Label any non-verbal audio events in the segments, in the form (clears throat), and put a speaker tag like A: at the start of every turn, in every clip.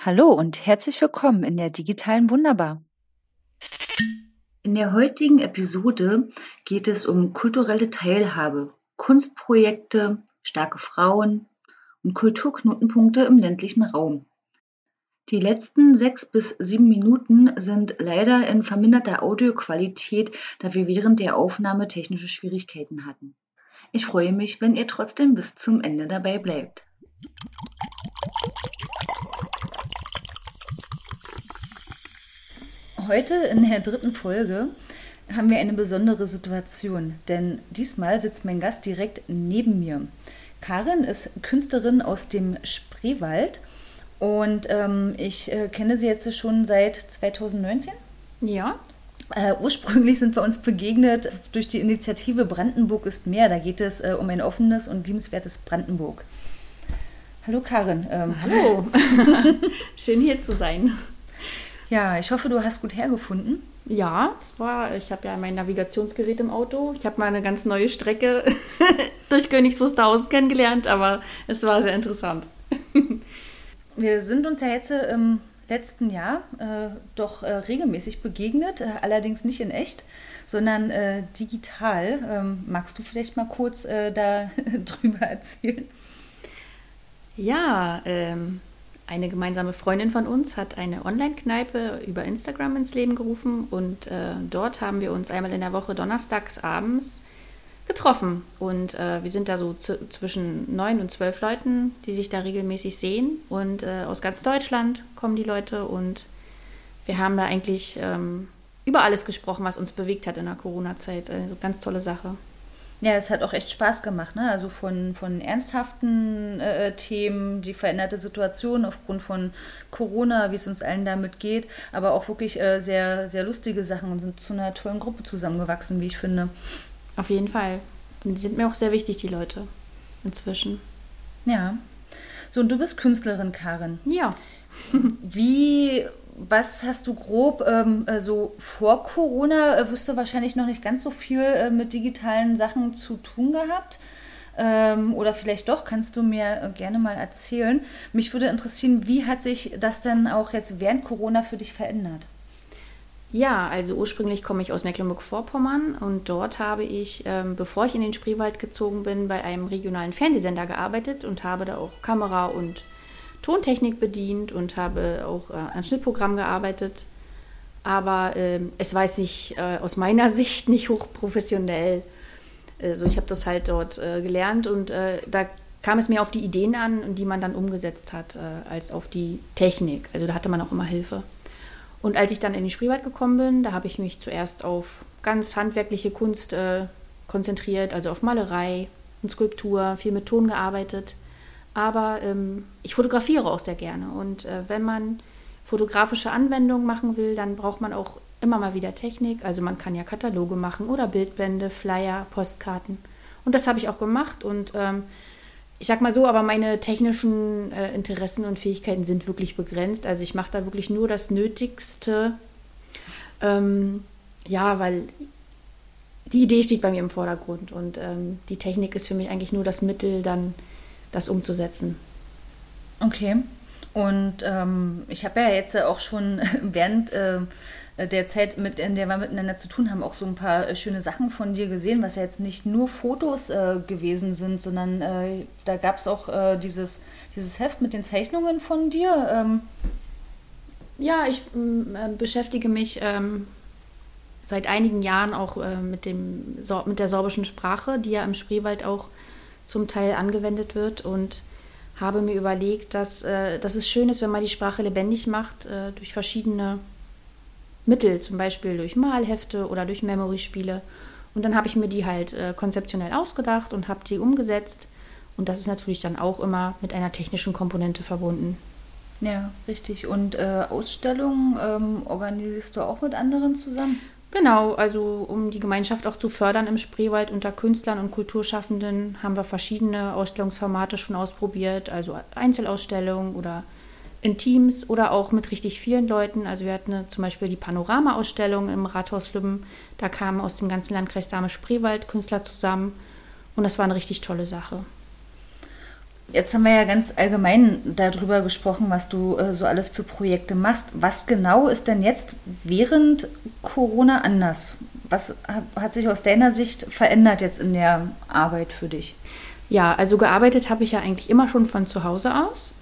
A: Hallo und herzlich willkommen in der digitalen Wunderbar.
B: In der heutigen Episode geht es um kulturelle Teilhabe, Kunstprojekte, starke Frauen und Kulturknotenpunkte im ländlichen Raum. Die letzten sechs bis sieben Minuten sind leider in verminderter Audioqualität, da wir während der Aufnahme technische Schwierigkeiten hatten. Ich freue mich, wenn ihr trotzdem bis zum Ende dabei bleibt.
A: Heute in der dritten Folge haben wir eine besondere Situation, denn diesmal sitzt mein Gast direkt neben mir. Karin ist Künstlerin aus dem Spreewald und ähm, ich äh, kenne sie jetzt schon seit 2019.
C: Ja.
A: Äh, ursprünglich sind wir uns begegnet durch die Initiative Brandenburg ist mehr. Da geht es äh, um ein offenes und liebenswertes Brandenburg. Hallo Karin.
C: Ähm. Hallo. (laughs) (laughs) Schön hier zu sein.
A: Ja, ich hoffe, du hast gut hergefunden.
C: Ja, es war, ich habe ja mein Navigationsgerät im Auto. Ich habe mal eine ganz neue Strecke (laughs) durch Königs Wusterhausen kennengelernt, aber es war sehr interessant. (laughs)
A: Wir sind uns ja jetzt im letzten Jahr äh, doch äh, regelmäßig begegnet, äh, allerdings nicht in echt, sondern äh, digital. Ähm, magst du vielleicht mal kurz äh, da (laughs) drüber erzählen?
C: Ja, ähm, eine gemeinsame Freundin von uns hat eine Online-Kneipe über Instagram ins Leben gerufen und äh, dort haben wir uns einmal in der Woche donnerstags abends getroffen. Und äh, wir sind da so zwischen neun und zwölf Leuten, die sich da regelmäßig sehen. Und äh, aus ganz Deutschland kommen die Leute und wir haben da eigentlich ähm, über alles gesprochen, was uns bewegt hat in der Corona-Zeit. Also ganz tolle Sache.
A: Ja, es hat auch echt Spaß gemacht, ne? Also von, von ernsthaften äh, Themen, die veränderte Situation aufgrund von Corona, wie es uns allen damit geht, aber auch wirklich äh, sehr, sehr lustige Sachen und sind zu einer tollen Gruppe zusammengewachsen, wie ich finde.
C: Auf jeden Fall. Und die sind mir auch sehr wichtig, die Leute. Inzwischen.
A: Ja. So, und du bist Künstlerin, Karin.
C: Ja.
A: Wie was hast du grob ähm, äh, so vor Corona, äh, wirst du wahrscheinlich noch nicht ganz so viel äh, mit digitalen Sachen zu tun gehabt? Ähm, oder vielleicht doch, kannst du mir äh, gerne mal erzählen. Mich würde interessieren, wie hat sich das denn auch jetzt während Corona für dich verändert?
C: Ja, also ursprünglich komme ich aus Mecklenburg-Vorpommern und dort habe ich, ähm, bevor ich in den Spreewald gezogen bin, bei einem regionalen Fernsehsender gearbeitet und habe da auch Kamera und Tontechnik bedient und habe auch äh, an Schnittprogramm gearbeitet. Aber äh, es war nicht äh, aus meiner (laughs) Sicht nicht hochprofessionell. Also ich habe das halt dort äh, gelernt und äh, da kam es mehr auf die Ideen an, die man dann umgesetzt hat, äh, als auf die Technik. Also da hatte man auch immer Hilfe. Und als ich dann in den Spreewald gekommen bin, da habe ich mich zuerst auf ganz handwerkliche Kunst konzentriert, also auf Malerei und Skulptur, viel mit Ton gearbeitet. Aber ähm, ich fotografiere auch sehr gerne. Und äh, wenn man fotografische Anwendungen machen will, dann braucht man auch immer mal wieder Technik. Also man kann ja Kataloge machen oder Bildbände, Flyer, Postkarten. Und das habe ich auch gemacht. Und ähm, ich sag mal so, aber meine technischen äh, Interessen und Fähigkeiten sind wirklich begrenzt. Also ich mache da wirklich nur das Nötigste. Ähm, ja, weil die Idee steht bei mir im Vordergrund und ähm, die Technik ist für mich eigentlich nur das Mittel, dann das umzusetzen.
A: Okay. Und ähm, ich habe ja jetzt auch schon (laughs) während äh, der Zeit, mit, in der wir miteinander zu tun haben, auch so ein paar äh, schöne Sachen von dir gesehen, was ja jetzt nicht nur Fotos äh, gewesen sind, sondern äh, da gab es auch äh, dieses, dieses Heft mit den Zeichnungen von dir. Ähm.
C: Ja, ich äh, beschäftige mich ähm, seit einigen Jahren auch mit, dem, mit der sorbischen Sprache, die ja im Spreewald auch zum Teil angewendet wird und habe mir überlegt, dass, äh, dass es schön ist, wenn man die Sprache lebendig macht äh, durch verschiedene Mittel, zum Beispiel durch Malhefte oder durch Memory-Spiele. Und dann habe ich mir die halt äh, konzeptionell ausgedacht und habe die umgesetzt. Und das ist natürlich dann auch immer mit einer technischen Komponente verbunden.
A: Ja, richtig. Und äh, Ausstellungen ähm, organisierst du auch mit anderen zusammen?
C: Genau, also um die Gemeinschaft auch zu fördern im Spreewald unter Künstlern und Kulturschaffenden haben wir verschiedene Ausstellungsformate schon ausprobiert, also Einzelausstellungen oder in Teams oder auch mit richtig vielen Leuten. Also wir hatten zum Beispiel die Panorama-Ausstellung im Rathaus Lübben. Da kamen aus dem ganzen Landkreis Dame Spreewald Künstler zusammen und das war eine richtig tolle Sache.
A: Jetzt haben wir ja ganz allgemein darüber gesprochen, was du äh, so alles für Projekte machst. Was genau ist denn jetzt während Corona anders? Was hat sich aus deiner Sicht verändert jetzt in der Arbeit für dich?
C: Ja, also gearbeitet habe ich ja eigentlich immer schon von zu Hause aus.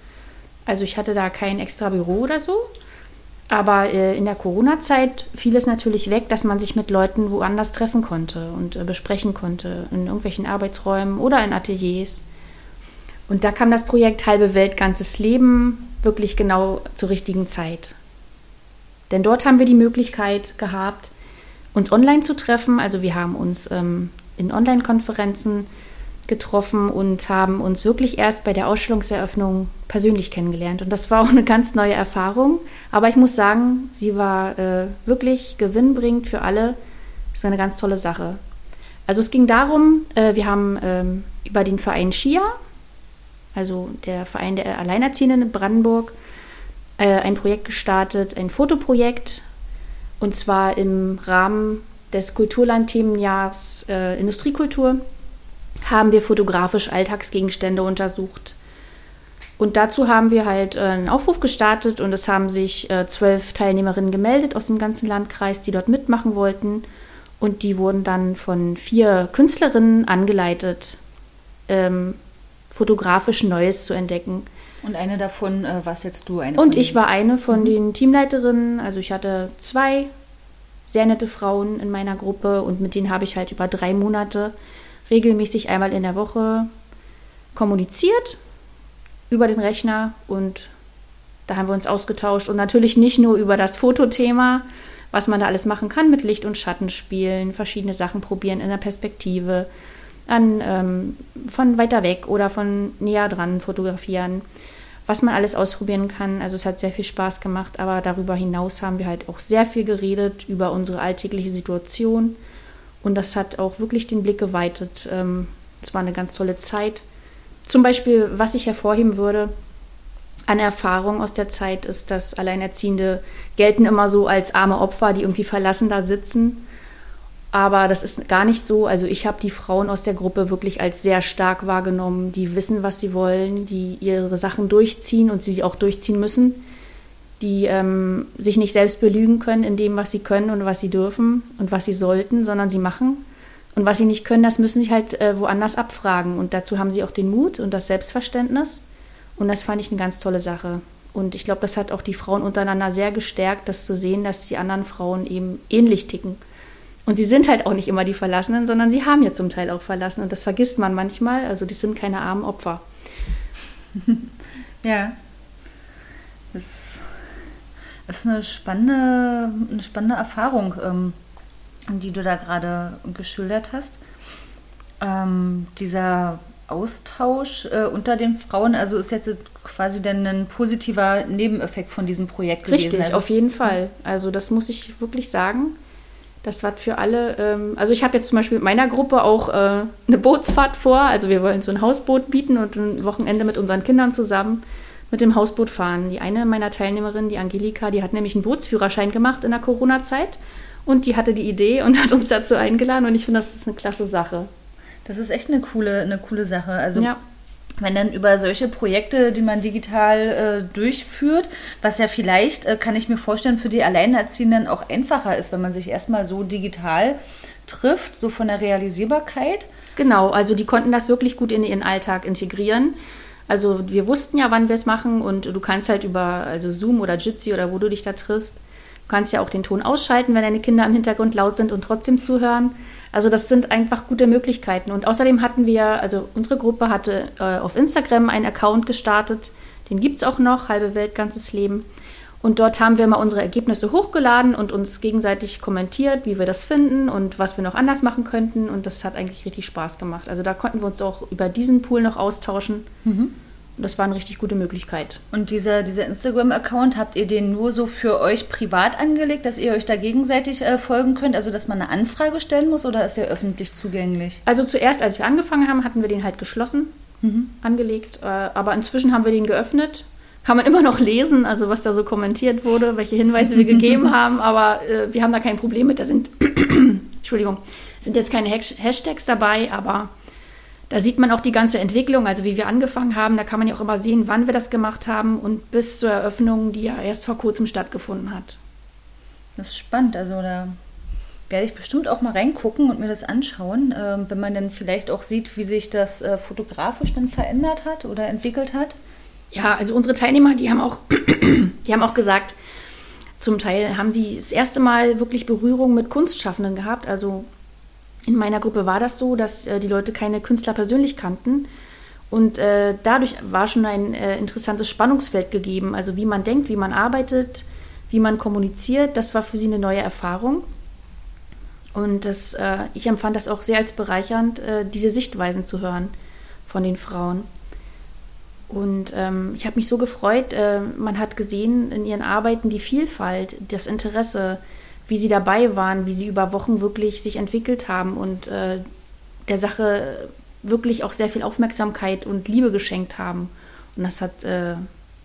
C: Also ich hatte da kein extra Büro oder so. Aber äh, in der Corona-Zeit fiel es natürlich weg, dass man sich mit Leuten woanders treffen konnte und äh, besprechen konnte, in irgendwelchen Arbeitsräumen oder in Ateliers. Und da kam das Projekt Halbe Welt, ganzes Leben wirklich genau zur richtigen Zeit. Denn dort haben wir die Möglichkeit gehabt, uns online zu treffen. Also wir haben uns ähm, in Online-Konferenzen getroffen und haben uns wirklich erst bei der Ausstellungseröffnung persönlich kennengelernt. Und das war auch eine ganz neue Erfahrung. Aber ich muss sagen, sie war äh, wirklich gewinnbringend für alle. Das war eine ganz tolle Sache. Also es ging darum, äh, wir haben ähm, über den Verein Schia, also der Verein der Alleinerziehenden in Brandenburg, äh, ein Projekt gestartet, ein Fotoprojekt. Und zwar im Rahmen des Kulturlandthemenjahrs äh, Industriekultur haben wir fotografisch Alltagsgegenstände untersucht. Und dazu haben wir halt äh, einen Aufruf gestartet und es haben sich äh, zwölf Teilnehmerinnen gemeldet aus dem ganzen Landkreis, die dort mitmachen wollten. Und die wurden dann von vier Künstlerinnen angeleitet, ähm, fotografisch Neues zu entdecken.
A: Und eine davon äh, warst jetzt du
C: eine. Und ich war eine von mhm. den Teamleiterinnen. Also ich hatte zwei sehr nette Frauen in meiner Gruppe und mit denen habe ich halt über drei Monate regelmäßig einmal in der Woche kommuniziert über den Rechner und da haben wir uns ausgetauscht und natürlich nicht nur über das Fotothema, was man da alles machen kann mit Licht und Schatten spielen, verschiedene Sachen probieren in der Perspektive, an, ähm, von weiter weg oder von näher dran fotografieren, was man alles ausprobieren kann. Also es hat sehr viel Spaß gemacht, aber darüber hinaus haben wir halt auch sehr viel geredet über unsere alltägliche Situation und das hat auch wirklich den Blick geweitet. Ähm, es war eine ganz tolle Zeit. Zum Beispiel, was ich hervorheben würde, an Erfahrung aus der Zeit ist, dass Alleinerziehende gelten immer so als arme Opfer, die irgendwie verlassen da sitzen. Aber das ist gar nicht so. Also ich habe die Frauen aus der Gruppe wirklich als sehr stark wahrgenommen, die wissen, was sie wollen, die ihre Sachen durchziehen und sie auch durchziehen müssen die ähm, sich nicht selbst belügen können in dem, was sie können und was sie dürfen und was sie sollten, sondern sie machen. Und was sie nicht können, das müssen sie halt äh, woanders abfragen. Und dazu haben sie auch den Mut und das Selbstverständnis. Und das fand ich eine ganz tolle Sache. Und ich glaube, das hat auch die Frauen untereinander sehr gestärkt, das zu sehen, dass die anderen Frauen eben ähnlich ticken. Und sie sind halt auch nicht immer die Verlassenen, sondern sie haben ja zum Teil auch verlassen. Und das vergisst man manchmal. Also die sind keine armen Opfer. (laughs)
A: ja. Das ist eine spannende, eine spannende Erfahrung, ähm, die du da gerade geschildert hast. Ähm, dieser Austausch äh, unter den Frauen, also ist jetzt quasi dann ein positiver Nebeneffekt von diesem Projekt
C: Richtig,
A: gewesen.
C: Richtig, also auf jeden Fall. Also das muss ich wirklich sagen. Das war für alle, ähm, also ich habe jetzt zum Beispiel mit meiner Gruppe auch äh, eine Bootsfahrt vor. Also wir wollen so ein Hausboot bieten und ein Wochenende mit unseren Kindern zusammen mit dem Hausboot fahren. Die eine meiner Teilnehmerinnen, die Angelika, die hat nämlich einen Bootsführerschein gemacht in der Corona-Zeit und die hatte die Idee und hat uns dazu eingeladen und ich finde, das ist eine klasse Sache.
A: Das ist echt eine coole, eine coole Sache. Also ja. Wenn dann über solche Projekte, die man digital äh, durchführt, was ja vielleicht, äh, kann ich mir vorstellen, für die Alleinerziehenden auch einfacher ist, wenn man sich erstmal so digital trifft, so von der Realisierbarkeit.
C: Genau, also die konnten das wirklich gut in ihren Alltag integrieren. Also wir wussten ja, wann wir es machen und du kannst halt über also Zoom oder Jitsi oder wo du dich da triffst, du kannst ja auch den Ton ausschalten, wenn deine Kinder im Hintergrund laut sind und trotzdem zuhören. Also das sind einfach gute Möglichkeiten. Und außerdem hatten wir, also unsere Gruppe hatte äh, auf Instagram einen Account gestartet, den gibt es auch noch, halbe Welt, ganzes Leben. Und dort haben wir mal unsere Ergebnisse hochgeladen und uns gegenseitig kommentiert, wie wir das finden und was wir noch anders machen könnten. Und das hat eigentlich richtig Spaß gemacht. Also da konnten wir uns auch über diesen Pool noch austauschen. Mhm. Und das war eine richtig gute Möglichkeit.
A: Und dieser, dieser Instagram-Account, habt ihr den nur so für euch privat angelegt, dass ihr euch da gegenseitig äh, folgen könnt? Also, dass man eine Anfrage stellen muss oder ist er öffentlich zugänglich?
C: Also, zuerst, als wir angefangen haben, hatten wir den halt geschlossen mhm. angelegt. Äh, aber inzwischen haben wir den geöffnet kann man immer noch lesen, also was da so kommentiert wurde, welche Hinweise wir gegeben (laughs) haben, aber äh, wir haben da kein Problem mit. Da sind, (clears throat) Entschuldigung, sind jetzt keine Hashtags dabei, aber Da sieht man auch die ganze Entwicklung, also wie wir angefangen haben. Da kann man ja auch immer sehen, wann wir das gemacht haben und bis zur Eröffnung, die ja erst vor kurzem stattgefunden hat.
A: Das ist spannend. Also da werde ich bestimmt auch mal reingucken und mir das anschauen, äh, wenn man dann vielleicht auch sieht, wie sich das äh, fotografisch dann verändert hat oder entwickelt hat.
C: Ja, also unsere Teilnehmer, die haben auch, (clears throat) die haben auch gesagt, zum Teil haben sie das erste Mal wirklich Berührung mit Kunstschaffenden gehabt. Also in meiner Gruppe war das so, dass äh, die Leute keine Künstler persönlich kannten. Und äh, dadurch war schon ein äh, interessantes Spannungsfeld gegeben. Also wie man denkt, wie man arbeitet, wie man kommuniziert, das war für sie eine neue Erfahrung. Und das, äh, ich empfand das auch sehr als bereichernd, äh, diese Sichtweisen zu hören von den Frauen. Und ähm, ich habe mich so gefreut, äh, man hat gesehen in ihren Arbeiten die Vielfalt, das Interesse, wie sie dabei waren, wie sie über Wochen wirklich sich entwickelt haben und äh, der Sache wirklich auch sehr viel Aufmerksamkeit und Liebe geschenkt haben. Und das hat, äh,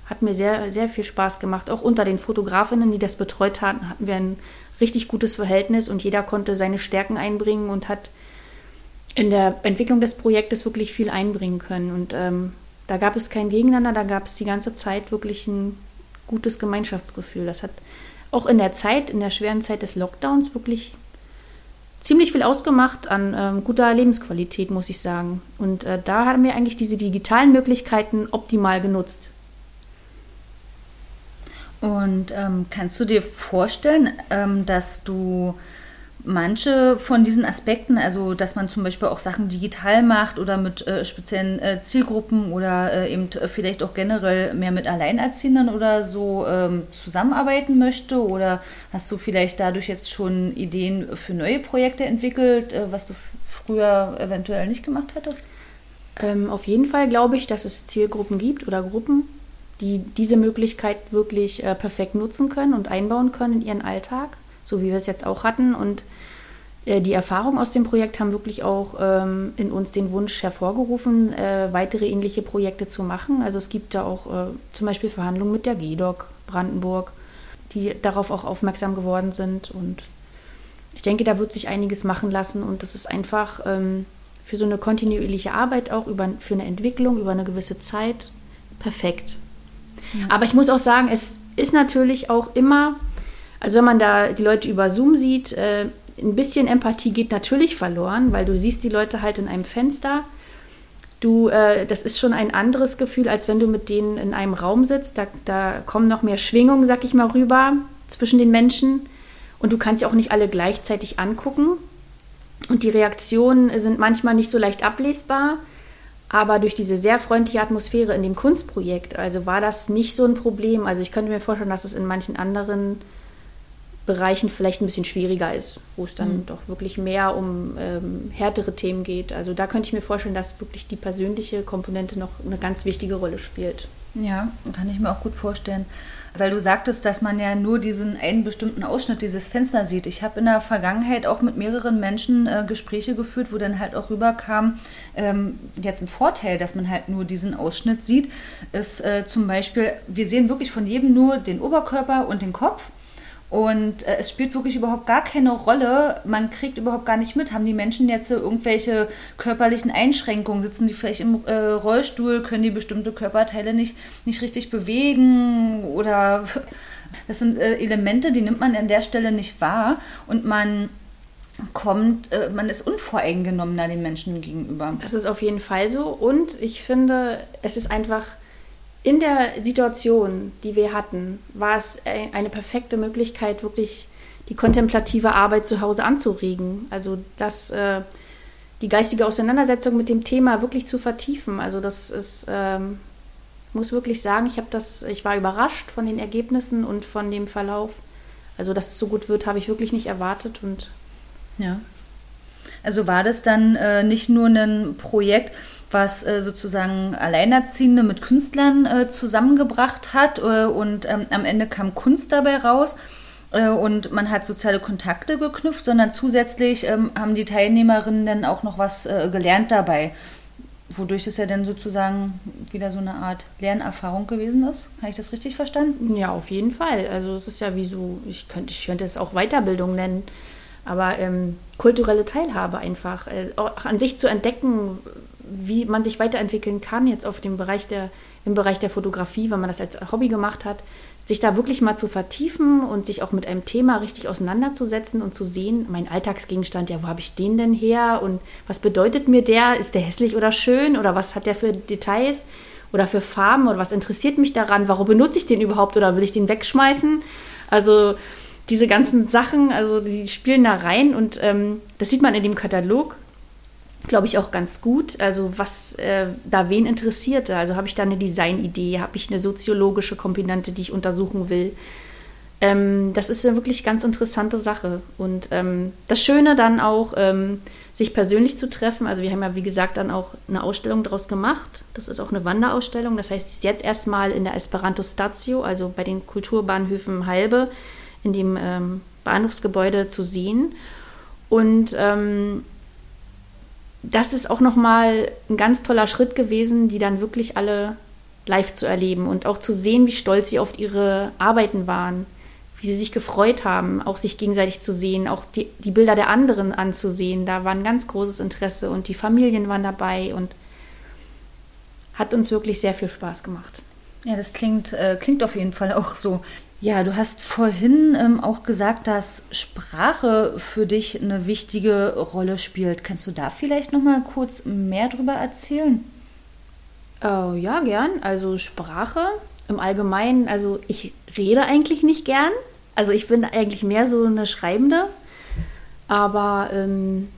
C: hat mir sehr, sehr viel Spaß gemacht. Auch unter den Fotografinnen, die das betreut hatten, hatten wir ein richtig gutes Verhältnis und jeder konnte seine Stärken einbringen und hat in der Entwicklung des Projektes wirklich viel einbringen können. Und ähm, da gab es kein Gegeneinander, da gab es die ganze Zeit wirklich ein gutes Gemeinschaftsgefühl. Das hat auch in der Zeit, in der schweren Zeit des Lockdowns wirklich ziemlich viel ausgemacht an ähm, guter Lebensqualität, muss ich sagen. Und äh, da haben wir eigentlich diese digitalen Möglichkeiten optimal genutzt.
A: Und ähm, kannst du dir vorstellen, ähm, dass du manche von diesen Aspekten, also dass man zum Beispiel auch Sachen digital macht oder mit äh, speziellen äh, Zielgruppen oder äh, eben vielleicht auch generell mehr mit Alleinerziehenden oder so ähm, zusammenarbeiten möchte? Oder hast du vielleicht dadurch jetzt schon Ideen für neue Projekte entwickelt, äh, was du früher eventuell nicht gemacht hättest?
C: Ähm, auf jeden Fall glaube ich, dass es Zielgruppen gibt oder Gruppen, die diese Möglichkeit wirklich äh, perfekt nutzen können und einbauen können in ihren Alltag, so wie wir es jetzt auch hatten. Und die Erfahrungen aus dem Projekt haben wirklich auch ähm, in uns den Wunsch hervorgerufen, äh, weitere ähnliche Projekte zu machen. Also es gibt da auch äh, zum Beispiel Verhandlungen mit der GEDOC Brandenburg, die darauf auch aufmerksam geworden sind. Und ich denke, da wird sich einiges machen lassen und das ist einfach ähm, für so eine kontinuierliche Arbeit auch über, für eine Entwicklung über eine gewisse Zeit perfekt. Aber ich muss auch sagen, es ist natürlich auch immer, also wenn man da die Leute über Zoom sieht, äh, ein bisschen Empathie geht natürlich verloren, weil du siehst die Leute halt in einem Fenster. Du, äh, das ist schon ein anderes Gefühl, als wenn du mit denen in einem Raum sitzt. Da, da kommen noch mehr Schwingungen, sag ich mal, rüber zwischen den Menschen. Und du kannst sie auch nicht alle gleichzeitig angucken. Und die Reaktionen sind manchmal nicht so leicht ablesbar. Aber durch diese sehr freundliche Atmosphäre in dem Kunstprojekt, also war das nicht so ein Problem. Also ich könnte mir vorstellen, dass es in manchen anderen Bereichen vielleicht ein bisschen schwieriger ist, wo es dann mhm. doch wirklich mehr um ähm, härtere Themen geht. Also da könnte ich mir vorstellen, dass wirklich die persönliche Komponente noch eine ganz wichtige Rolle spielt.
A: Ja, kann ich mir auch gut vorstellen. Weil du sagtest, dass man ja nur diesen einen bestimmten Ausschnitt dieses Fenster sieht. Ich habe in der Vergangenheit auch mit mehreren Menschen äh, Gespräche geführt, wo dann halt auch rüberkam, ähm, jetzt ein Vorteil, dass man halt nur diesen Ausschnitt sieht, ist äh, zum Beispiel, wir sehen wirklich von jedem nur den Oberkörper und den Kopf. Und äh, es spielt wirklich überhaupt gar keine Rolle. Man kriegt überhaupt gar nicht mit. Haben die Menschen jetzt irgendwelche körperlichen Einschränkungen? Sitzen die vielleicht im äh, Rollstuhl? Können die bestimmte Körperteile nicht, nicht richtig bewegen? Oder (laughs) das sind äh, Elemente, die nimmt man an der Stelle nicht wahr. Und man kommt, äh, man ist unvoreingenommener den Menschen gegenüber.
C: Das ist auf jeden Fall so. Und ich finde, es ist einfach in der Situation, die wir hatten, war es eine perfekte Möglichkeit, wirklich die kontemplative Arbeit zu Hause anzuregen. Also das, äh, die geistige Auseinandersetzung mit dem Thema wirklich zu vertiefen. Also das ist, ähm, muss wirklich sagen, ich habe das, ich war überrascht von den Ergebnissen und von dem Verlauf. Also dass es so gut wird, habe ich wirklich nicht erwartet und
A: ja. Also war das dann äh, nicht nur ein Projekt, was äh, sozusagen Alleinerziehende mit Künstlern äh, zusammengebracht hat äh, und ähm, am Ende kam Kunst dabei raus äh, und man hat soziale Kontakte geknüpft, sondern zusätzlich ähm, haben die Teilnehmerinnen dann auch noch was äh, gelernt dabei, wodurch es ja dann sozusagen wieder so eine Art Lernerfahrung gewesen ist. Habe ich das richtig verstanden?
C: Ja, auf jeden Fall. Also es ist ja wie so, ich könnte, ich könnte es auch Weiterbildung nennen. Aber ähm, kulturelle Teilhabe einfach, äh, auch an sich zu entdecken, wie man sich weiterentwickeln kann, jetzt auf dem Bereich der, im Bereich der Fotografie, wenn man das als Hobby gemacht hat, sich da wirklich mal zu vertiefen und sich auch mit einem Thema richtig auseinanderzusetzen und zu sehen, mein Alltagsgegenstand, ja, wo habe ich den denn her und was bedeutet mir der? Ist der hässlich oder schön oder was hat der für Details oder für Farben oder was interessiert mich daran? Warum benutze ich den überhaupt oder will ich den wegschmeißen? Also diese ganzen Sachen, also die spielen da rein und ähm, das sieht man in dem Katalog glaube ich, auch ganz gut. Also was äh, da wen interessiert. Also habe ich da eine Designidee, habe ich eine soziologische Komponente, die ich untersuchen will. Ähm, das ist eine wirklich ganz interessante Sache. Und ähm, das Schöne dann auch, ähm, sich persönlich zu treffen. Also wir haben ja, wie gesagt, dann auch eine Ausstellung daraus gemacht. Das ist auch eine Wanderausstellung. Das heißt, die ist jetzt erstmal in der Esperanto Statio, also bei den Kulturbahnhöfen Halbe, in dem ähm, Bahnhofsgebäude zu sehen. Und ähm, das ist auch nochmal ein ganz toller Schritt gewesen, die dann wirklich alle live zu erleben und auch zu sehen, wie stolz sie auf ihre Arbeiten waren, wie sie sich gefreut haben, auch sich gegenseitig zu sehen, auch die, die Bilder der anderen anzusehen. Da war ein ganz großes Interesse und die Familien waren dabei und hat uns wirklich sehr viel Spaß gemacht.
A: Ja, das klingt, äh, klingt auf jeden Fall auch so. Ja, du hast vorhin ähm, auch gesagt, dass Sprache für dich eine wichtige Rolle spielt. Kannst du da vielleicht noch mal kurz mehr drüber erzählen?
C: Oh, ja, gern. Also Sprache im Allgemeinen, also ich rede eigentlich nicht gern. Also ich bin eigentlich mehr so eine Schreibende. Aber ähm,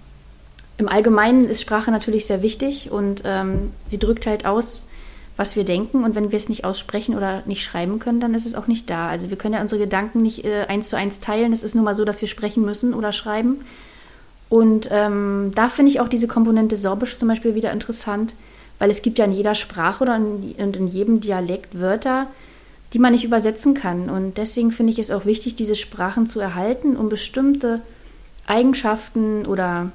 C: im Allgemeinen ist Sprache natürlich sehr wichtig und ähm, sie drückt halt aus, was wir denken und wenn wir es nicht aussprechen oder nicht schreiben können, dann ist es auch nicht da. Also wir können ja unsere Gedanken nicht äh, eins zu eins teilen. Es ist nur mal so, dass wir sprechen müssen oder schreiben. Und ähm, da finde ich auch diese Komponente Sorbisch zum Beispiel wieder interessant, weil es gibt ja in jeder Sprache oder in, in jedem Dialekt Wörter, die man nicht übersetzen kann. Und deswegen finde ich es auch wichtig, diese Sprachen zu erhalten, um bestimmte Eigenschaften oder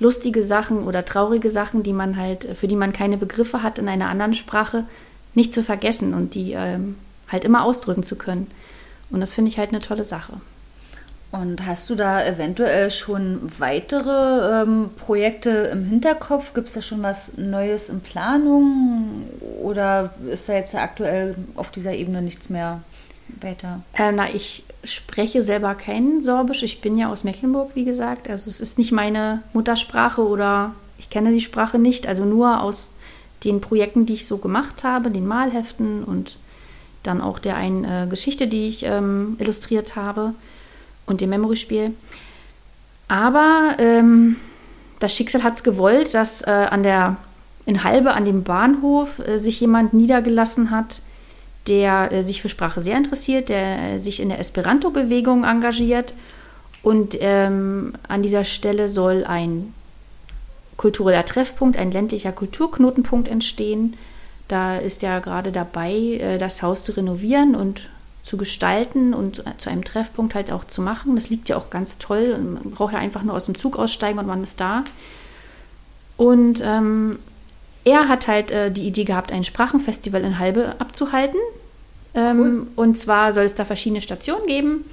C: lustige Sachen oder traurige Sachen, die man halt, für die man keine Begriffe hat in einer anderen Sprache, nicht zu vergessen und die ähm, halt immer ausdrücken zu können. Und das finde ich halt eine tolle Sache.
A: Und hast du da eventuell schon weitere ähm, Projekte im Hinterkopf? Gibt es da schon was Neues in Planung? Oder ist da jetzt aktuell auf dieser Ebene nichts mehr weiter?
C: Äh, na, ich spreche selber kein Sorbisch. Ich bin ja aus Mecklenburg, wie gesagt. Also es ist nicht meine Muttersprache oder ich kenne die Sprache nicht. Also nur aus den Projekten, die ich so gemacht habe, den Malheften und dann auch der einen äh, Geschichte, die ich ähm, illustriert habe und dem Memory-Spiel. Aber ähm, das Schicksal hat es gewollt, dass äh, an der in Halbe an dem Bahnhof äh, sich jemand niedergelassen hat, der äh, sich für Sprache sehr interessiert, der äh, sich in der Esperanto-Bewegung engagiert. Und ähm, an dieser Stelle soll ein kultureller Treffpunkt, ein ländlicher Kulturknotenpunkt entstehen. Da ist er gerade dabei, äh, das Haus zu renovieren und zu gestalten und zu einem Treffpunkt halt auch zu machen. Das liegt ja auch ganz toll. Man braucht ja einfach nur aus dem Zug aussteigen und man ist da. Und ähm, er hat halt äh, die Idee gehabt, ein Sprachenfestival in Halbe abzuhalten. Ähm, cool. Und zwar soll es da verschiedene Stationen geben.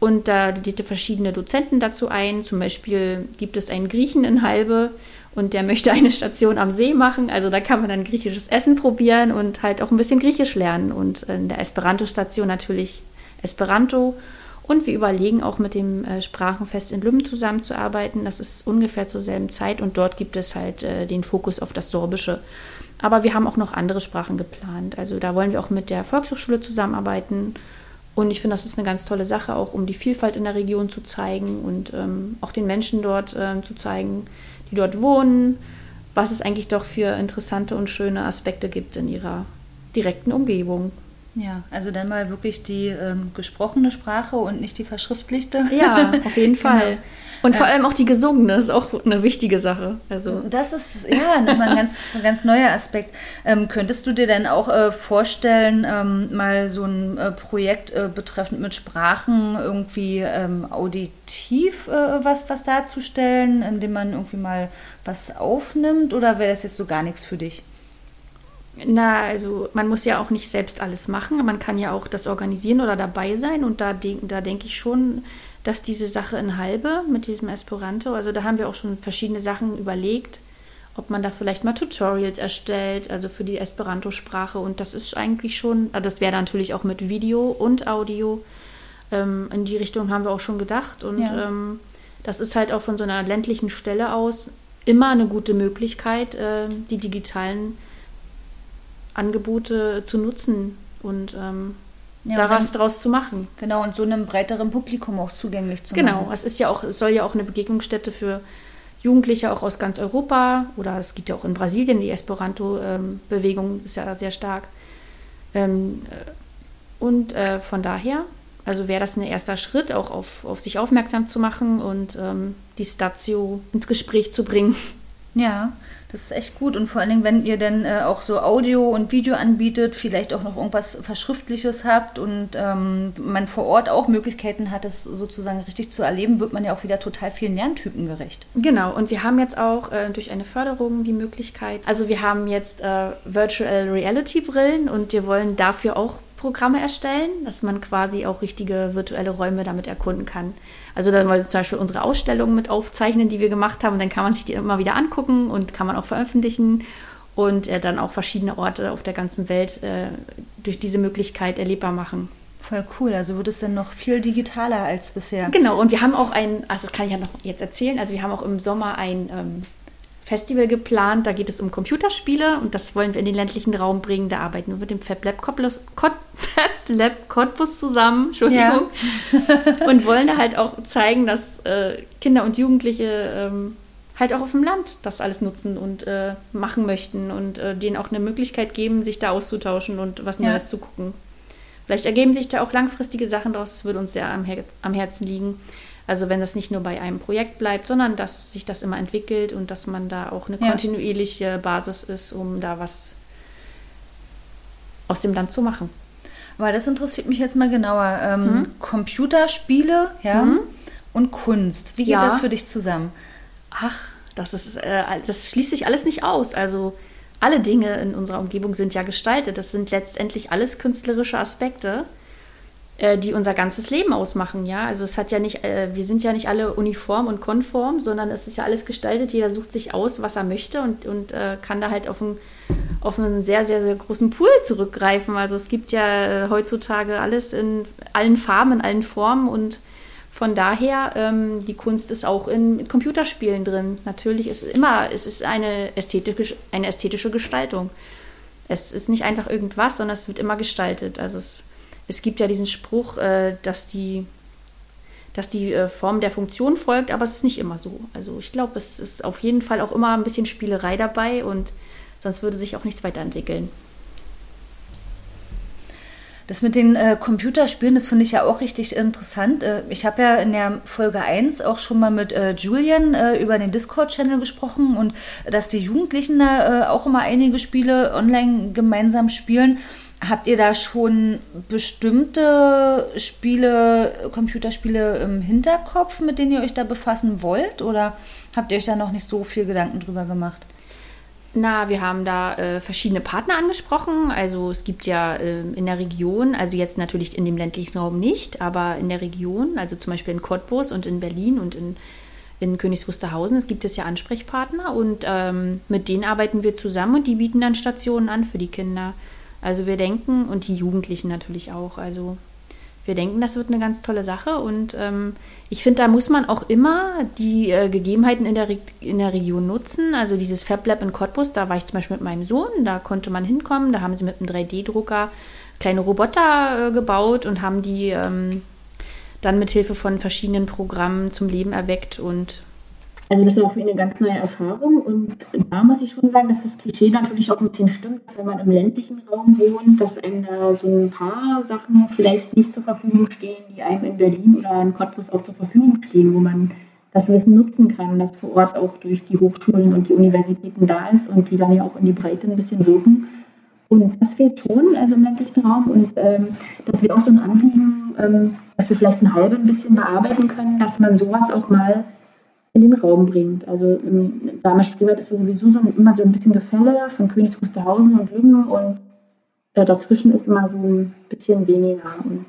C: Und da lädt verschiedene Dozenten dazu ein. Zum Beispiel gibt es einen Griechen in Halbe und der (laughs) möchte eine Station am See machen. Also da kann man dann griechisches Essen probieren und halt auch ein bisschen Griechisch lernen. Und in der Esperanto-Station natürlich Esperanto. Und wir überlegen auch mit dem äh, Sprachenfest in Lümmen zusammenzuarbeiten. Das ist ungefähr zur selben Zeit und dort gibt es halt äh, den Fokus auf das Sorbische. Aber wir haben auch noch andere Sprachen geplant. Also da wollen wir auch mit der Volkshochschule zusammenarbeiten. Und ich finde, das ist eine ganz tolle Sache, auch um die Vielfalt in der Region zu zeigen und ähm, auch den Menschen dort äh, zu zeigen, die dort wohnen, was es eigentlich doch für interessante und schöne Aspekte gibt in ihrer direkten Umgebung.
A: Ja, also dann mal wirklich die ähm, gesprochene Sprache und nicht die verschriftlichte.
C: Ja, (laughs) auf jeden Fall. Genau. Und vor allem auch die gesungene ist auch eine wichtige Sache.
A: Also das ist ja nochmal ein ganz, ganz neuer Aspekt. Ähm, könntest du dir denn auch äh, vorstellen, ähm, mal so ein äh, Projekt äh, betreffend mit Sprachen irgendwie ähm, auditiv äh, was, was darzustellen, indem man irgendwie mal was aufnimmt? Oder wäre das jetzt so gar nichts für dich?
C: Na, also man muss ja auch nicht selbst alles machen. Man kann ja auch das organisieren oder dabei sein. Und da, da denke ich schon, dass diese Sache in Halbe mit diesem Esperanto, also da haben wir auch schon verschiedene Sachen überlegt, ob man da vielleicht mal Tutorials erstellt, also für die Esperanto-Sprache. Und das ist eigentlich schon, ah, das wäre natürlich auch mit Video und Audio. Ähm, in die Richtung haben wir auch schon gedacht. Und ja. ähm, das ist halt auch von so einer ländlichen Stelle aus immer eine gute Möglichkeit, äh, die digitalen Angebote zu nutzen und ähm, ja, da was draus zu machen.
A: Genau, und so einem breiteren Publikum auch zugänglich zu
C: genau, machen. Genau, es ist ja auch, es soll ja auch eine Begegnungsstätte für Jugendliche auch aus ganz Europa oder es gibt ja auch in Brasilien die Esperanto-Bewegung ist ja sehr stark. Ähm, äh, und äh, von daher, also wäre das ein erster Schritt, auch auf, auf sich aufmerksam zu machen und ähm, die Statio ins Gespräch zu bringen.
A: Ja, das ist echt gut. Und vor allen Dingen, wenn ihr dann äh, auch so Audio und Video anbietet, vielleicht auch noch irgendwas Verschriftliches habt und ähm, man vor Ort auch Möglichkeiten hat, es sozusagen richtig zu erleben, wird man ja auch wieder total vielen Lerntypen gerecht.
C: Genau. Und wir haben jetzt auch äh, durch eine Förderung die Möglichkeit, also wir haben jetzt äh, Virtual Reality Brillen und wir wollen dafür auch Programme erstellen, dass man quasi auch richtige virtuelle Räume damit erkunden kann. Also dann wollen wir zum Beispiel unsere Ausstellungen mit aufzeichnen, die wir gemacht haben. Und dann kann man sich die immer wieder angucken und kann man auch veröffentlichen und äh, dann auch verschiedene Orte auf der ganzen Welt äh, durch diese Möglichkeit erlebbar machen.
A: Voll cool. Also wird es dann noch viel digitaler als bisher.
C: Genau. Und wir haben auch ein, also das kann ich ja noch jetzt erzählen. Also wir haben auch im Sommer ein ähm, Festival geplant. Da geht es um Computerspiele und das wollen wir in den ländlichen Raum bringen. Da arbeiten wir mit dem Fab Lab Cottbus, (laughs) Fab Lab Cottbus zusammen, Entschuldigung, ja. und wollen da halt auch zeigen, dass äh, Kinder und Jugendliche ähm, halt auch auf dem Land das alles nutzen und äh, machen möchten und äh, denen auch eine Möglichkeit geben, sich da auszutauschen und was Neues ja. zu gucken. Vielleicht ergeben sich da auch langfristige Sachen daraus. Das würde uns sehr am, Her am Herzen liegen. Also wenn das nicht nur bei einem Projekt bleibt, sondern dass sich das immer entwickelt und dass man da auch eine ja. kontinuierliche Basis ist, um da was aus dem Land zu machen.
A: Weil das interessiert mich jetzt mal genauer. Ähm, mhm. Computerspiele, ja, mhm. und Kunst. Wie geht ja. das für dich zusammen?
C: Ach, das ist, äh, das schließt sich alles nicht aus. Also alle Dinge in unserer Umgebung sind ja gestaltet. Das sind letztendlich alles künstlerische Aspekte. Äh, die unser ganzes Leben ausmachen, ja. Also es hat ja nicht, äh, wir sind ja nicht alle uniform und konform, sondern es ist ja alles gestaltet, jeder sucht sich aus, was er möchte und, und äh, kann da halt auf einen, auf einen sehr, sehr, sehr großen Pool zurückgreifen. Also es gibt ja heutzutage alles in allen Farben, in allen Formen und von daher, ähm, die Kunst ist auch in Computerspielen drin. Natürlich ist immer, es ist eine ästhetische, eine ästhetische Gestaltung. Es ist nicht einfach irgendwas, sondern es wird immer gestaltet. Also es es gibt ja diesen Spruch, äh, dass die, dass die äh, Form der Funktion folgt, aber es ist nicht immer so. Also ich glaube, es ist auf jeden Fall auch immer ein bisschen Spielerei dabei und sonst würde sich auch nichts weiterentwickeln.
A: Das mit den äh, Computerspielen, das finde ich ja auch richtig interessant. Äh, ich habe ja in der Folge 1 auch schon mal mit äh, Julian äh, über den Discord-Channel gesprochen und dass die Jugendlichen da äh, auch immer einige Spiele online gemeinsam spielen. Habt ihr da schon bestimmte Spiele, Computerspiele im Hinterkopf, mit denen ihr euch da befassen wollt? Oder habt ihr euch da noch nicht so viel Gedanken drüber gemacht?
C: Na, wir haben da äh, verschiedene Partner angesprochen. Also es gibt ja äh, in der Region, also jetzt natürlich in dem ländlichen Raum nicht, aber in der Region, also zum Beispiel in Cottbus und in Berlin und in, in Königs Wusterhausen, es gibt es ja Ansprechpartner und ähm, mit denen arbeiten wir zusammen und die bieten dann Stationen an für die Kinder. Also wir denken, und die Jugendlichen natürlich auch, also wir denken, das wird eine ganz tolle Sache und ähm, ich finde, da muss man auch immer die äh, Gegebenheiten in der, in der Region nutzen. Also dieses Fab Lab in Cottbus, da war ich zum Beispiel mit meinem Sohn, da konnte man hinkommen, da haben sie mit einem 3D-Drucker kleine Roboter äh, gebaut und haben die ähm, dann mit Hilfe von verschiedenen Programmen zum Leben erweckt und
B: also das war für ihn eine ganz neue Erfahrung und da muss ich schon sagen, dass das Klischee natürlich auch ein bisschen stimmt, dass wenn man im ländlichen Raum wohnt, dass einem da so ein paar Sachen vielleicht nicht zur Verfügung stehen, die einem in Berlin oder in Cottbus auch zur Verfügung stehen, wo man das Wissen nutzen kann, das vor Ort auch durch die Hochschulen und die Universitäten da ist und die dann ja auch in die Breite ein bisschen wirken. Und das fehlt schon, also im ländlichen Raum. Und ähm, das wäre auch so ein Anliegen, ähm, dass wir vielleicht ein halbes bisschen bearbeiten können, dass man sowas auch mal in den Raum bringt. Also im Dahmer-Spreewald ist ja sowieso so immer so ein bisschen Gefälle von Königs Wusterhausen und Lübben und äh, dazwischen ist immer so ein bisschen weniger. Und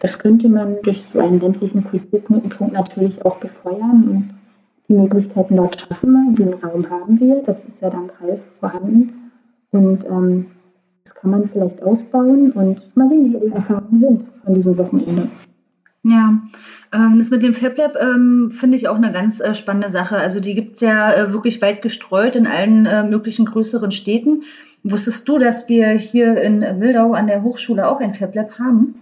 B: das könnte man durch so einen ländlichen Kulturknotenpunkt natürlich auch befeuern. Und
C: die Möglichkeiten dort schaffen. Den Raum haben wir, das ist ja dank Ralf vorhanden. Und ähm, das kann man vielleicht ausbauen und mal sehen, wie die Erfahrungen sind von diesem Wochenende.
A: Ja, ähm, das mit dem FabLab ähm, finde ich auch eine ganz äh, spannende Sache. Also die gibt es ja äh, wirklich weit gestreut in allen äh, möglichen größeren Städten. Wusstest du, dass wir hier in Wildau an der Hochschule auch ein FabLab haben?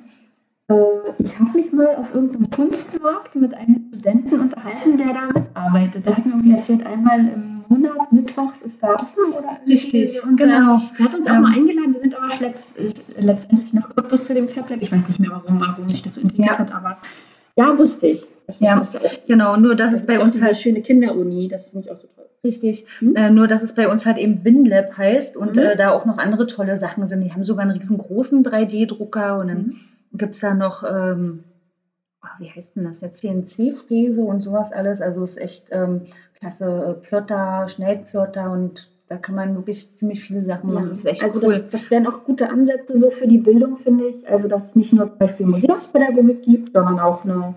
C: Äh, ich habe mich mal auf irgendeinem Kunstmarkt mit einem Studenten unterhalten, der da mitarbeitet. Der hat mir irgendwie erzählt, einmal im Monat, mittwochs ist da offen oder
A: Richtig,
C: und
A: genau.
C: Der hat uns auch ähm, mal eingeladen. Wir sind aber letztendlich nach Cottbus zu dem Fairplay. Ich weiß nicht mehr, warum, warum sich das so entwickelt ja. hat, aber ja, wusste ich.
A: Das ja, ist, genau. Nur, dass es bei uns halt
C: schöne Kinderuni. Das finde ich auch so toll.
A: Richtig. Hm? Äh, nur, dass es bei uns halt eben WinLab heißt und mhm. äh, da auch noch andere tolle Sachen sind. Die haben sogar einen riesengroßen 3D-Drucker und dann mhm gibt es da noch, ähm, wie heißt denn das jetzt, CNC-Fräse und sowas alles. Also ist echt ähm, klasse Plotter, Schnellplotter und da kann man wirklich ziemlich viele Sachen machen.
C: Das ist echt also cool. Das, das wären auch gute Ansätze so für die Bildung, finde ich. Also dass es nicht nur zum Beispiel Museumspädagogik gibt, sondern auch eine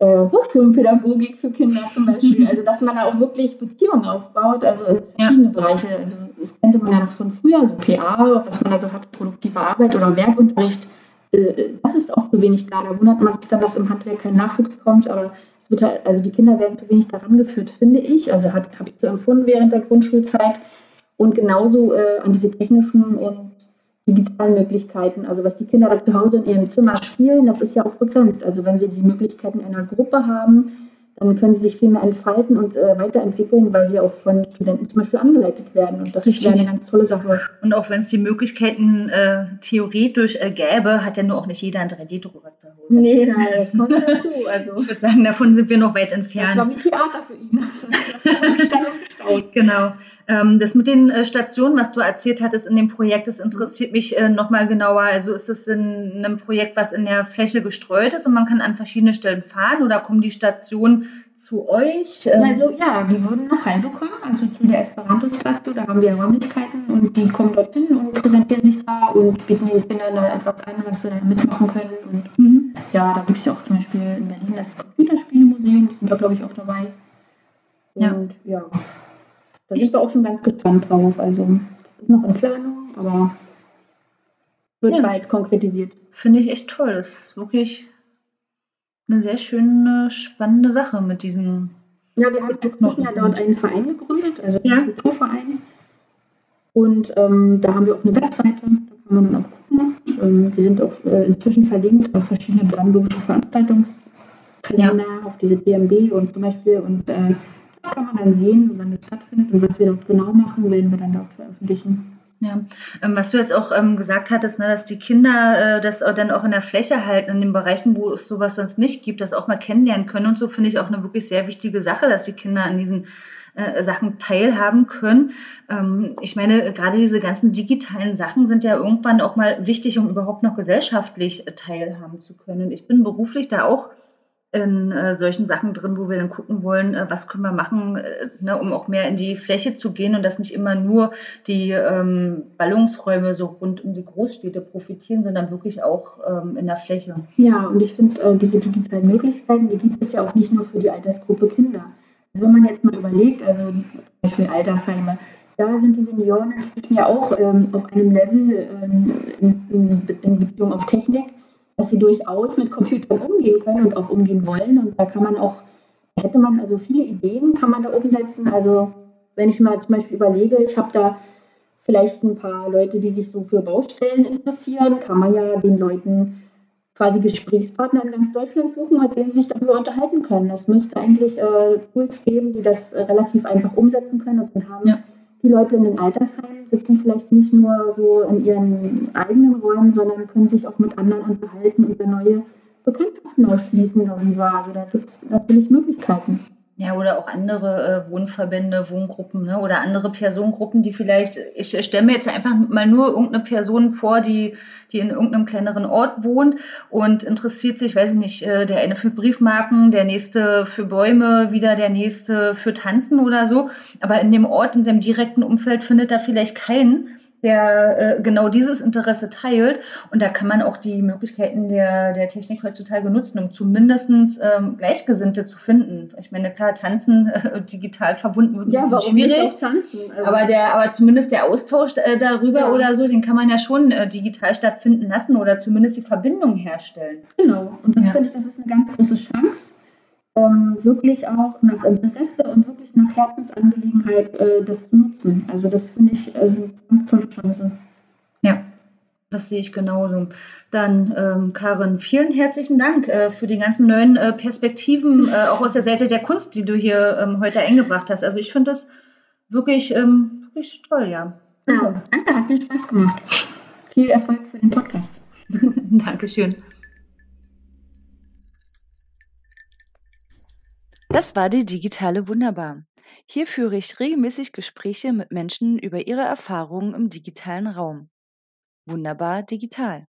C: äh, Hochschulpädagogik für Kinder zum Beispiel. (laughs) Also dass man da auch wirklich Beziehungen aufbaut, also verschiedene ja. Bereiche. Also das kennt man ja noch von früher, so PA, was man da so hat, produktive Arbeit oder Werkunterricht das ist auch zu wenig da. Da wundert man sich dann, dass im Handwerk kein Nachwuchs kommt, aber es wird halt, also die Kinder werden zu wenig daran geführt, finde ich. Also habe ich so empfunden während der Grundschulzeit. Und genauso äh, an diese technischen und digitalen Möglichkeiten. Also was die Kinder da zu Hause in ihrem Zimmer spielen, das ist ja auch begrenzt. Also wenn sie die Möglichkeiten einer Gruppe haben, dann können sie sich viel mehr entfalten und äh, weiterentwickeln, weil sie auch von Studenten zum Beispiel angeleitet werden. Und das Richtig. ist eine ganz tolle Sache.
A: Und auch wenn es die Möglichkeiten äh, theoretisch äh, gäbe, hat ja nur auch nicht jeder einen 3D-Drucker zu Hause.
C: Nee, das kommt dazu. Also, (laughs)
A: ich würde sagen, davon sind wir noch weit entfernt.
C: Das war wie Theater für ihn. (laughs)
A: genau. Ähm, das mit den äh, Stationen, was du erzählt hattest in dem Projekt, das interessiert mich äh, nochmal genauer. Also ist es in einem Projekt, was in der Fläche gestreut ist und man kann an verschiedene Stellen fahren oder kommen die Stationen zu euch?
C: Ähm also ja, die wurden noch reinbekommen, also zu der Esperanto-Statue, da haben wir Räumlichkeiten und die kommen dorthin und präsentieren sich da und bieten den Kindern da etwas an, was sie da mitmachen können. Und mhm. ja, da gibt es ja auch zum Beispiel in Berlin das Computerspielemuseum, die sind da glaube ich auch dabei. Und ja, ja da sind wir auch schon ganz gespannt drauf. Also das ist noch in Planung, aber wird ja, bald konkretisiert.
A: Finde ich echt toll. Das ist wirklich eine sehr schöne, spannende Sache mit diesen.
C: Ja, wir haben inzwischen ja dort einen Verein gegründet, also ja. einen Kulturverein. Und ähm, da haben wir auch eine Webseite, da kann man dann auch gucken. Ähm, wir sind auch äh, inzwischen verlinkt auf verschiedene brandenburgische Veranstaltungskalender, ja. auf diese DMB und zum Beispiel und äh, kann man dann sehen, wann das stattfindet und was wir dort genau machen, werden wir dann dort veröffentlichen.
A: Ja, ähm, was du jetzt auch ähm, gesagt hattest, ne, dass die Kinder äh, das dann auch in der Fläche halten, in den Bereichen, wo es sowas sonst nicht gibt, das auch mal kennenlernen können und so, finde ich auch eine wirklich sehr wichtige Sache, dass die Kinder an diesen äh, Sachen teilhaben können. Ähm, ich meine, gerade diese ganzen digitalen Sachen sind ja irgendwann auch mal wichtig, um überhaupt noch gesellschaftlich teilhaben zu können. Und ich bin beruflich da auch in äh, solchen Sachen drin, wo wir dann gucken wollen, äh, was können wir machen, äh, ne, um auch mehr in die Fläche zu gehen und dass nicht immer nur die ähm, Ballungsräume so rund um die Großstädte profitieren, sondern wirklich auch ähm, in der Fläche.
C: Ja, und ich finde, äh, diese digitalen Möglichkeiten, die gibt es ja auch nicht nur für die Altersgruppe Kinder. Also wenn man jetzt mal überlegt, also zum Beispiel Altersheime, da sind die Senioren inzwischen ja auch ähm, auf einem Level ähm, in, in, Beziehung auf Technik, dass sie durchaus mit Computern umgehen können und auch umgehen wollen. Und da kann man auch, da hätte man also viele Ideen, kann man da umsetzen. Also wenn ich mal zum Beispiel überlege, ich habe da vielleicht ein paar Leute, die sich so für Baustellen interessieren, kann man ja den Leuten quasi Gesprächspartner in ganz Deutschland suchen, mit denen sie sich darüber unterhalten können. Es müsste eigentlich äh, Tools geben, die das äh, relativ einfach umsetzen können und dann haben ja die Leute in den Altersheimen sitzen vielleicht nicht nur so in ihren eigenen Räumen, sondern können sich auch mit anderen unterhalten und neue Bekanntschaften ausschließen darüber. Also da gibt es natürlich Möglichkeiten.
A: Ja, oder auch andere äh, Wohnverbände, Wohngruppen ne? oder andere Personengruppen, die vielleicht, ich stelle mir jetzt einfach mal nur irgendeine Person vor, die, die in irgendeinem kleineren Ort wohnt und interessiert sich, weiß ich nicht, äh, der eine für Briefmarken, der nächste für Bäume, wieder der nächste für Tanzen oder so. Aber in dem Ort, in seinem direkten Umfeld findet er vielleicht keinen, der äh, genau dieses Interesse teilt. Und da kann man auch die Möglichkeiten der, der Technik heutzutage nutzen, um zumindest ähm, Gleichgesinnte zu finden. Ich meine, klar, tanzen äh, (laughs) digital verbunden wird
C: ja, warum schwierig. Nicht auch tanzen?
A: Also aber, der, aber zumindest der Austausch äh, darüber ja. oder so, den kann man ja schon äh, digital stattfinden lassen oder zumindest die Verbindung herstellen.
C: Genau. Und das ja. finde ich, das ist eine ganz große Chance ähm, wirklich auch nach Interesse und wirklich nach Herzensangelegenheit äh, das zu nutzen. Also das finde ich also eine ganz tolle Chance.
A: Ja, das sehe ich genauso. Dann, ähm, Karin, vielen herzlichen Dank äh, für die ganzen neuen äh, Perspektiven, äh, auch aus der Seite der Kunst, die du hier ähm, heute eingebracht hast. Also ich finde das wirklich, ähm, wirklich toll, ja.
C: Ja, danke, hat mir Spaß gemacht. Viel Erfolg für den Podcast. (laughs)
A: Dankeschön.
D: Das war die digitale Wunderbar. Hier führe ich regelmäßig Gespräche mit Menschen über ihre Erfahrungen im digitalen Raum. Wunderbar digital.